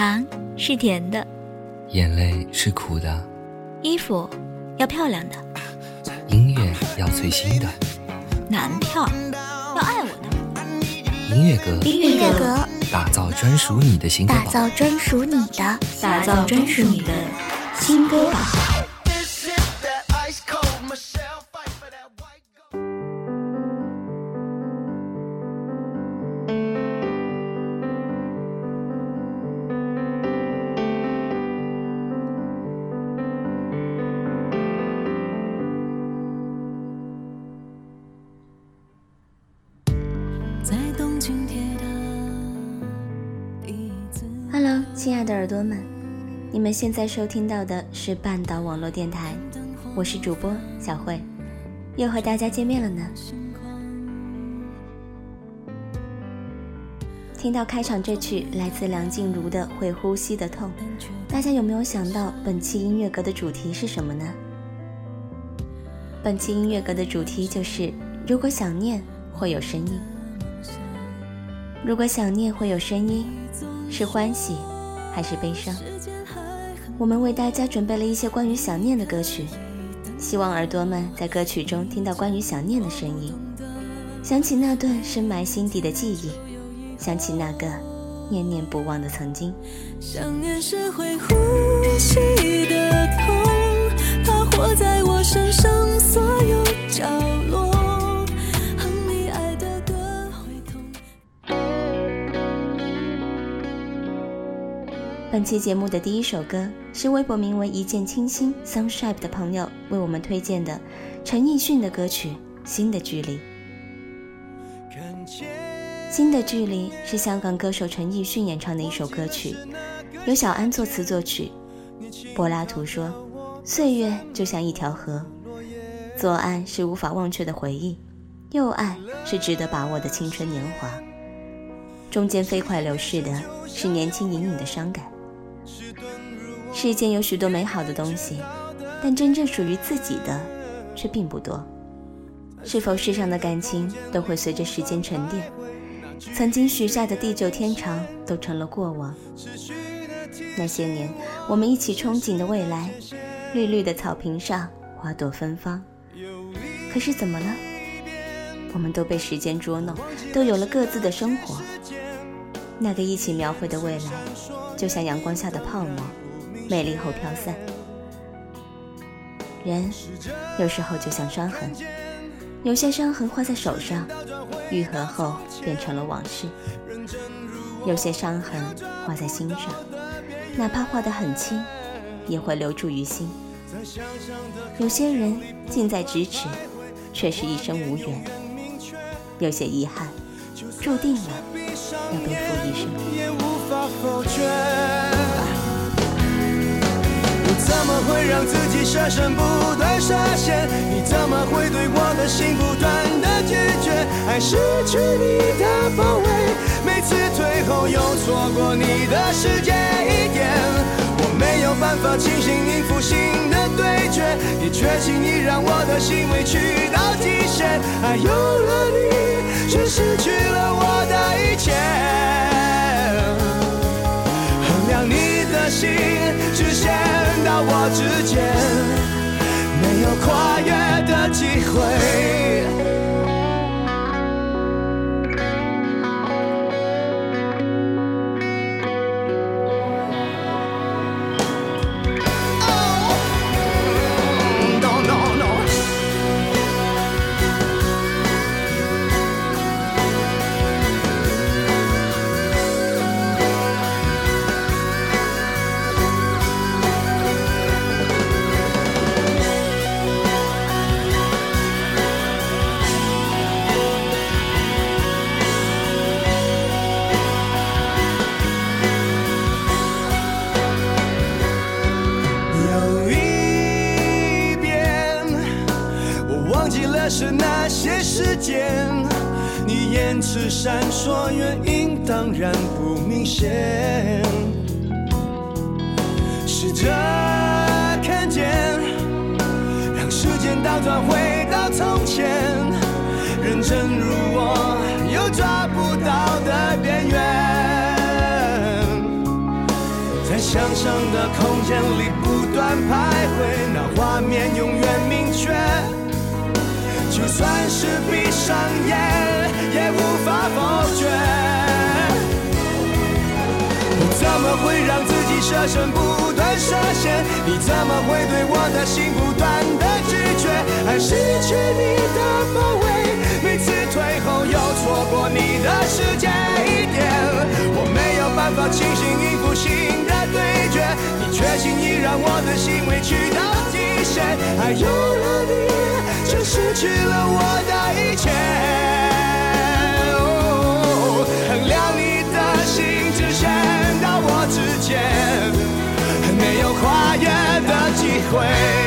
糖是甜的，眼泪是苦的，衣服要漂亮的，音乐要最新的，男票要爱我的，音乐阁，音乐阁，打造专属你的新歌打造专属你的，打造专属你的新歌榜。你们现在收听到的是半岛网络电台，我是主播小慧，又和大家见面了呢。听到开场这曲来自梁静茹的《会呼吸的痛》，大家有没有想到本期音乐阁的主题是什么呢？本期音乐阁的主题就是：如果想念会有声音。如果想念会有声音，是欢喜还是悲伤？我们为大家准备了一些关于想念的歌曲，希望耳朵们在歌曲中听到关于想念的声音，想起那段深埋心底的记忆，想起那个念念不忘的曾经。想念是会呼吸的痛，本期节目的第一首歌是微博名为“一见倾心 Sunshine” 的朋友为我们推荐的陈奕迅的歌曲《新的距离》。《新的距离》是香港歌手陈奕迅演唱的一首歌曲，由小安作词作曲。柏拉图说：“岁月就像一条河，左岸是无法忘却的回忆，右岸是值得把握的青春年华，中间飞快流逝的是年轻隐隐的伤感。”世间有许多美好的东西，但真正属于自己的却并不多。是否世上的感情都会随着时间沉淀？曾经许下的地久天长都成了过往。那些年我们一起憧憬的未来，绿绿的草坪上花朵芬芳。可是怎么了？我们都被时间捉弄，都有了各自的生活。那个一起描绘的未来，就像阳光下的泡沫。美丽后飘散，人有时候就像伤痕，有些伤痕画在手上，愈合后变成了往事；有些伤痕画在心上，哪怕画得很轻，也会留住于心。有些人近在咫尺，却是一生无缘；有些遗憾，注定了要背负一生。怎么会让自己舍身不断设限？你怎么会对我的心不断的拒绝？爱失去你的包围，每次退后又错过你的世界一点。我没有办法清醒应付新的对决，你却轻易让我的心委屈到极限。爱有了你，却失去了我的一切。衡量你的心我之间，没有跨越的机会。试着看见，让时间倒转回到从前，认真如我又抓不到的边缘，在想象的空间里不断徘徊，那画面永远明确。就算是闭上眼，也无法否决。怎么会让自设身不断设限？你怎么会对我的心不断的拒绝？爱失去你的包围，每次退后又错过你的世界一点，我没有办法清醒应付新的对决，你决心已让我的心委屈到极限，爱有了你。就失去了我的一切。会。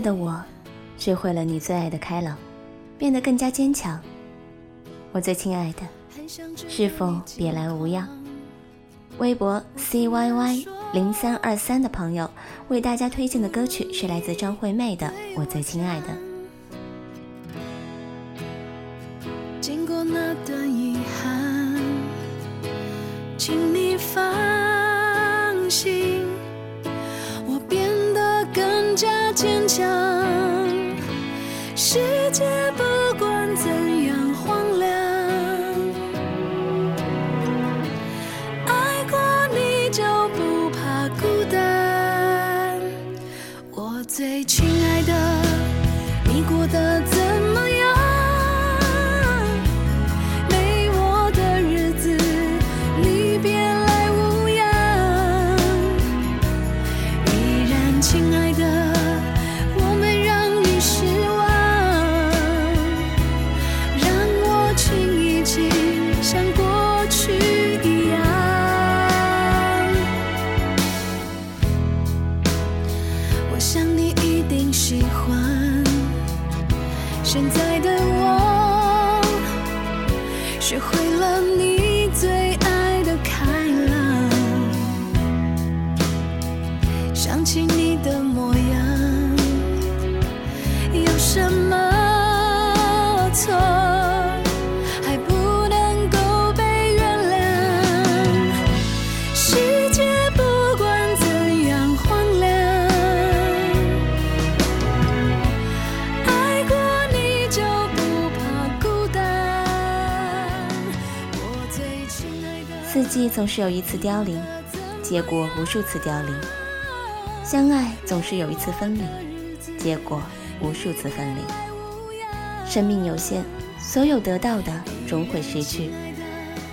的我，学会了你最爱的开朗，变得更加坚强。我最亲爱的，是否别来无恙？微博 c y y 零三二三的朋友为大家推荐的歌曲是来自张惠妹的《我最亲爱的》。界四季总是有一次凋零，结果无数次凋零；相爱总是有一次分离，结果无数次分离。生命有限，所有得到的终会失去，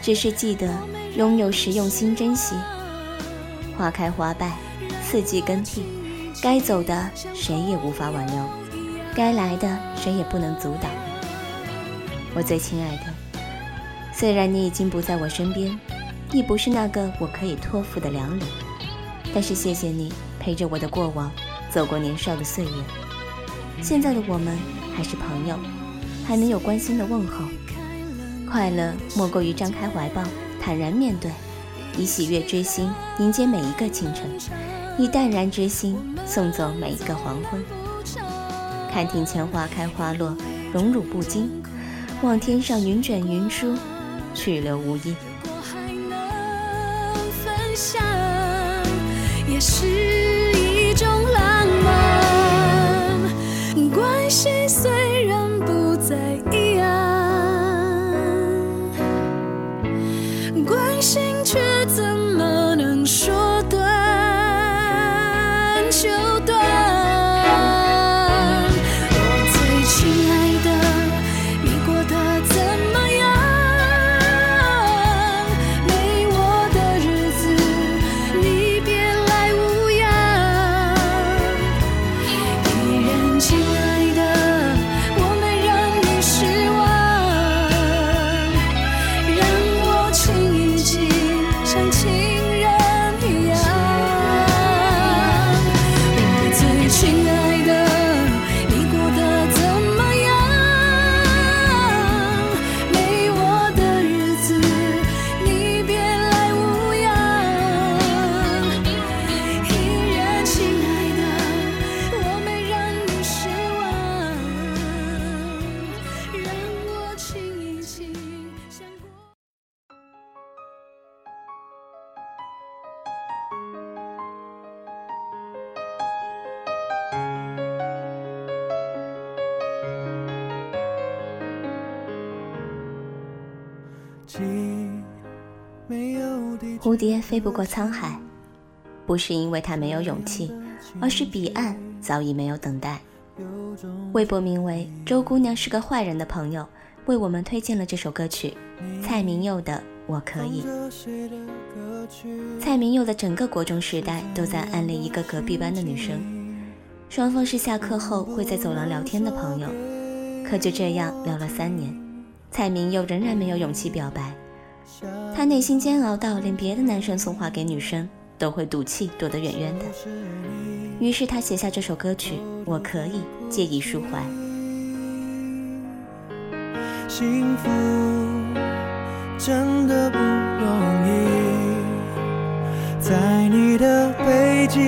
只是记得拥有时用心珍惜。花开花败，四季更替，该走的谁也无法挽留，该来的谁也不能阻挡。我最亲爱的，虽然你已经不在我身边。亦不是那个我可以托付的良人，但是谢谢你陪着我的过往，走过年少的岁月。现在的我们还是朋友，还能有关心的问候。快乐莫过于张开怀抱，坦然面对，以喜悦之心迎接每一个清晨，以淡然之心送走每一个黄昏。看庭前花开花落，荣辱不惊；望天上云卷云舒，去留无意。想也是蝴蝶飞不过沧海，不是因为它没有勇气，而是彼岸早已没有等待。微博名为“周姑娘是个坏人”的朋友为我们推荐了这首歌曲，蔡明佑的《我可以》。蔡明佑的整个国中时代都在暗恋一个隔壁班的女生，双方是下课后会在走廊聊天的朋友。可就这样聊了三年，蔡明佑仍然没有勇气表白。内心煎熬到连别的男生送花给女生都会赌气躲得远远的。于是他写下这首歌曲《我可以》，借以抒怀。幸福真的不容易，在你的背景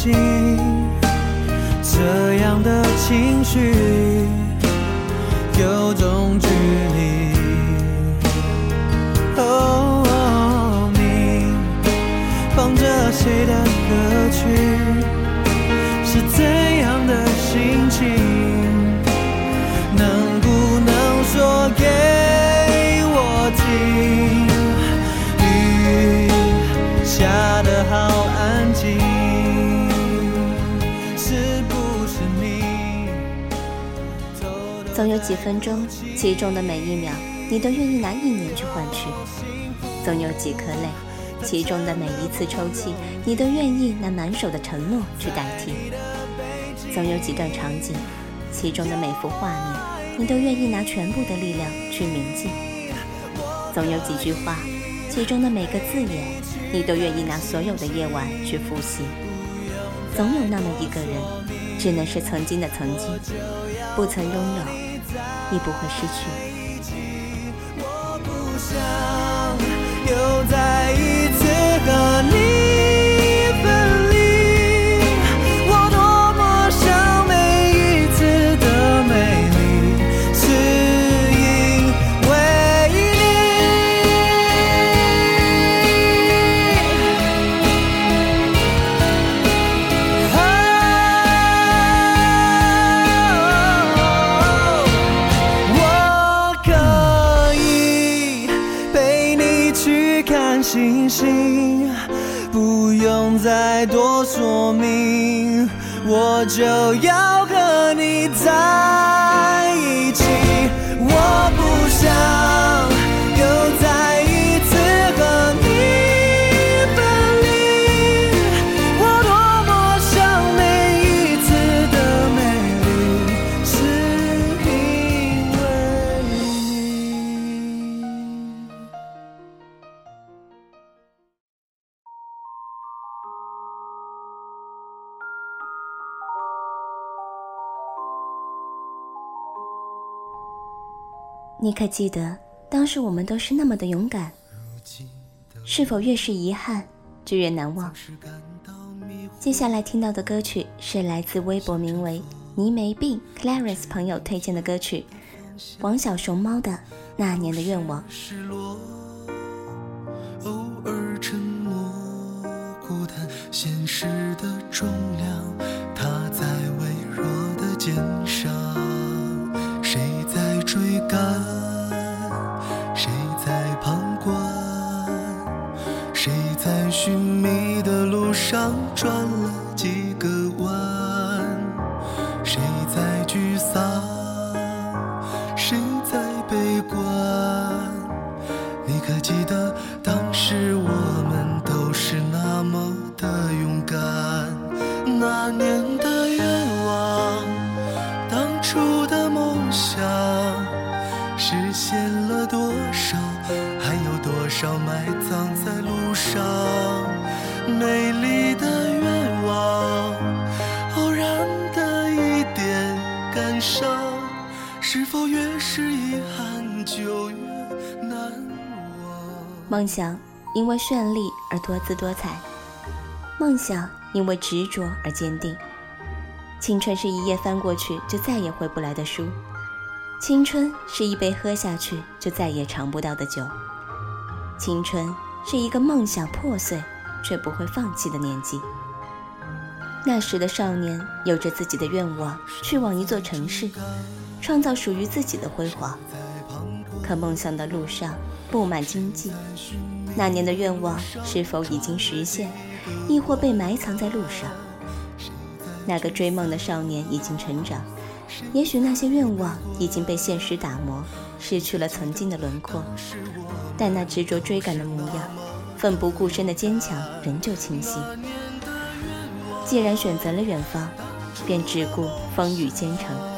心，这样的情绪。总有几分钟，其中的每一秒，你都愿意拿一年去换取；总有几颗泪，其中的每一次抽泣，你都愿意拿满手的承诺去代替；总有几段场景，其中的每幅画面，你都愿意拿全部的力量去铭记；总有几句话，其中的每个字眼，你都愿意拿所有的夜晚去复习；总有那么一个人，只能是曾经的曾经，不曾拥有，亦不会失去。我不想又再一次和你你可记得，当时我们都是那么的勇敢？是否越是遗憾，就越难忘？接下来听到的歌曲是来自微博名为“你没病 ”Clarence 朋友推荐的歌曲，王小熊猫的《那年的愿望》。谁在寻觅的路上转了几个弯，谁在沮丧。梦想因为绚丽而多姿多彩，梦想因为执着而坚定。青春是一页翻过去就再也回不来的书，青春是一杯喝下去就再也尝不到的酒，青春是一个梦想破碎却不会放弃的年纪。那时的少年有着自己的愿望，去往一座城市，创造属于自己的辉煌。可梦想的路上布满荆棘，那年的愿望是否已经实现，亦或被埋藏在路上？那个追梦的少年已经成长，也许那些愿望已经被现实打磨，失去了曾经的轮廓，但那执着追赶的模样，奋不顾身的坚强仍旧清晰。既然选择了远方，便只顾风雨兼程。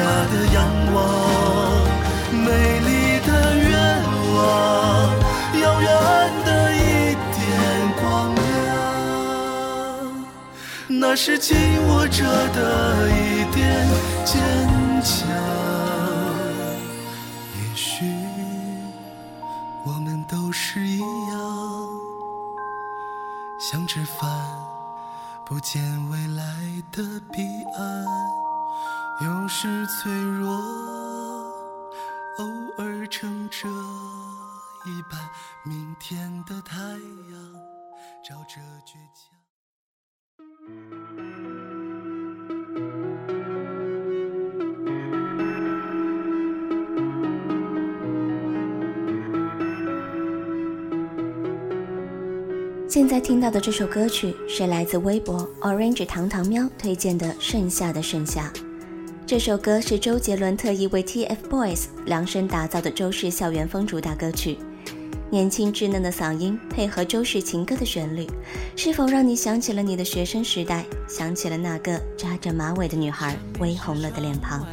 下的仰望，美丽的愿望，遥远的一点光亮，那是紧握着的一点坚强。也许我们都是一样，想吃饭，不见未来的彼岸。有时脆弱，偶尔撑着一半明天的太阳，照着倔强。现在听到的这首歌曲是来自微博 Orange 糖糖喵推荐的《盛夏的盛夏》。这首歌是周杰伦特意为 TFBOYS 量身打造的周氏校园风主打歌曲。年轻稚嫩的嗓音配合周氏情歌的旋律，是否让你想起了你的学生时代，想起了那个扎着马尾的女孩微红了的脸庞？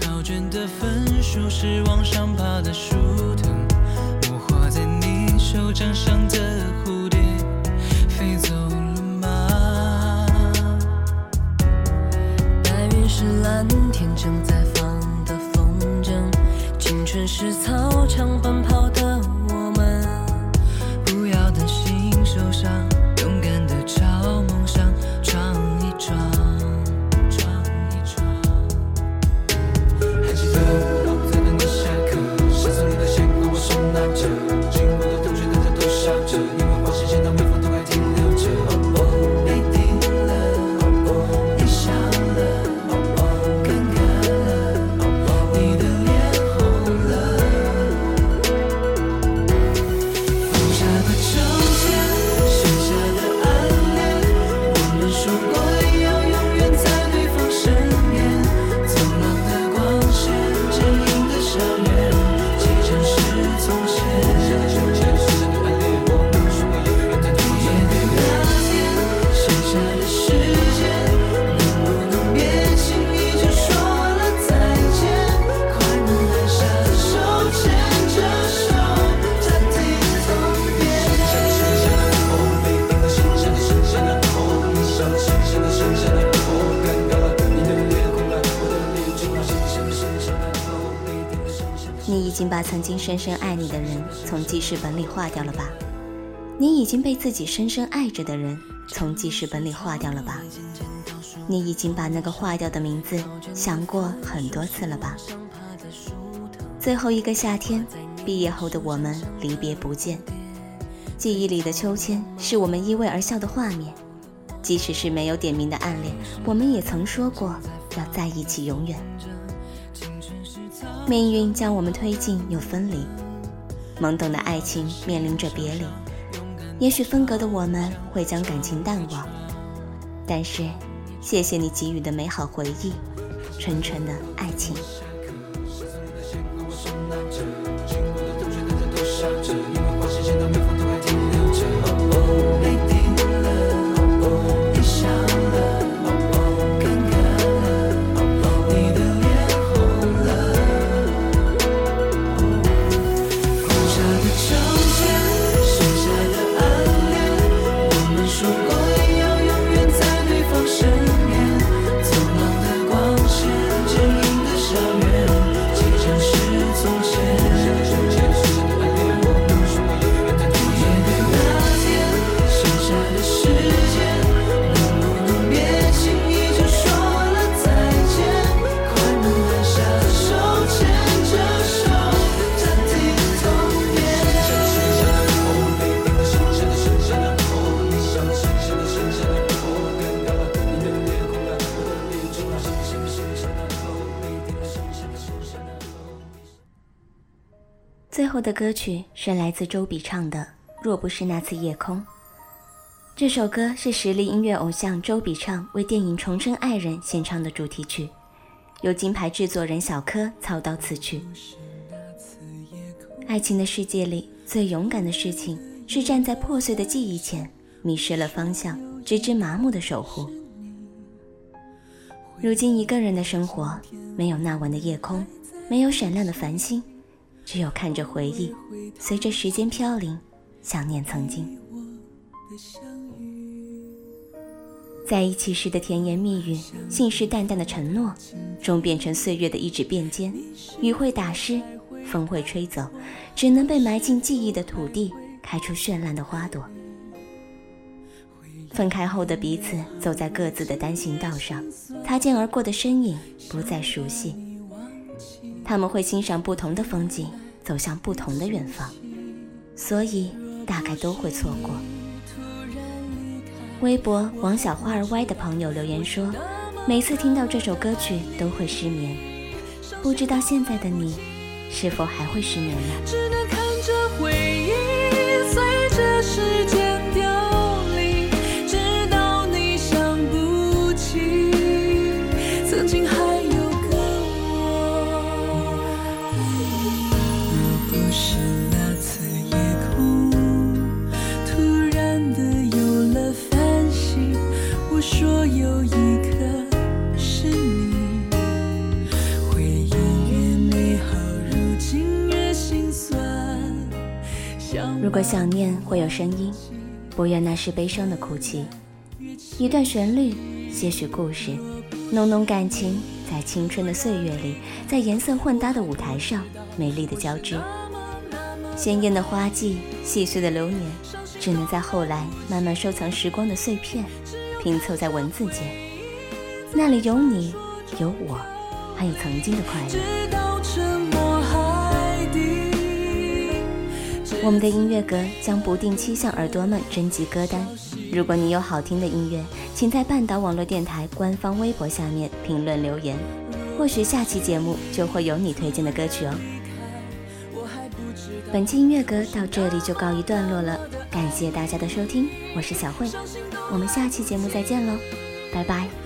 考卷的分数是往上爬的树藤，我画在你手掌上的是蓝天正在放的风筝，青春是操场奔跑的我们，不要担心受伤，勇敢的朝梦想闯一闯，闯一闯。还记得我在等你下课，上次你的线跟我手拿着，经过的同学大家都笑着，已经把曾经深深爱你的人从记事本里划掉了吧？你已经被自己深深爱着的人从记事本里划掉了吧？你已经把那个划掉的名字想过很多次了吧？最后一个夏天，毕业后的我们离别不见。记忆里的秋千是我们依偎而笑的画面，即使是没有点名的暗恋，我们也曾说过要在一起永远。命运将我们推进又分离，懵懂的爱情面临着别离。也许分隔的我们会将感情淡忘，但是，谢谢你给予的美好回忆，纯纯的爱情。歌曲是来自周笔畅的《若不是那次夜空》。这首歌是实力音乐偶像周笔畅为电影《重生爱人》献唱的主题曲，由金牌制作人小柯操刀词曲。爱情的世界里，最勇敢的事情是站在破碎的记忆前，迷失了方向，直至麻木的守护。如今一个人的生活，没有那晚的夜空，没有闪亮的繁星。只有看着回忆，随着时间飘零，想念曾经。在一起时的甜言蜜语，信誓旦旦的承诺，终变成岁月的一纸便笺。雨会打湿，风会吹走，只能被埋进记忆的土地，开出绚烂的花朵。分开后的彼此，走在各自的单行道上，擦肩而过的身影不再熟悉。他们会欣赏不同的风景，走向不同的远方，所以大概都会错过。微博王小花儿歪的朋友留言说：“每次听到这首歌曲都会失眠，不知道现在的你是否还会失眠呢？”声音，不愿那是悲伤的哭泣。一段旋律，些许故事，浓浓感情，在青春的岁月里，在颜色混搭的舞台上，美丽的交织。鲜艳的花季，细碎的流年，只能在后来慢慢收藏时光的碎片，拼凑在文字间。那里有你，有我，还有曾经的快乐。我们的音乐阁将不定期向耳朵们征集歌单。如果你有好听的音乐，请在半岛网络电台官方微博下面评论留言，或许下期节目就会有你推荐的歌曲哦。本期音乐阁到这里就告一段落了，感谢大家的收听，我是小慧，我们下期节目再见喽，拜拜。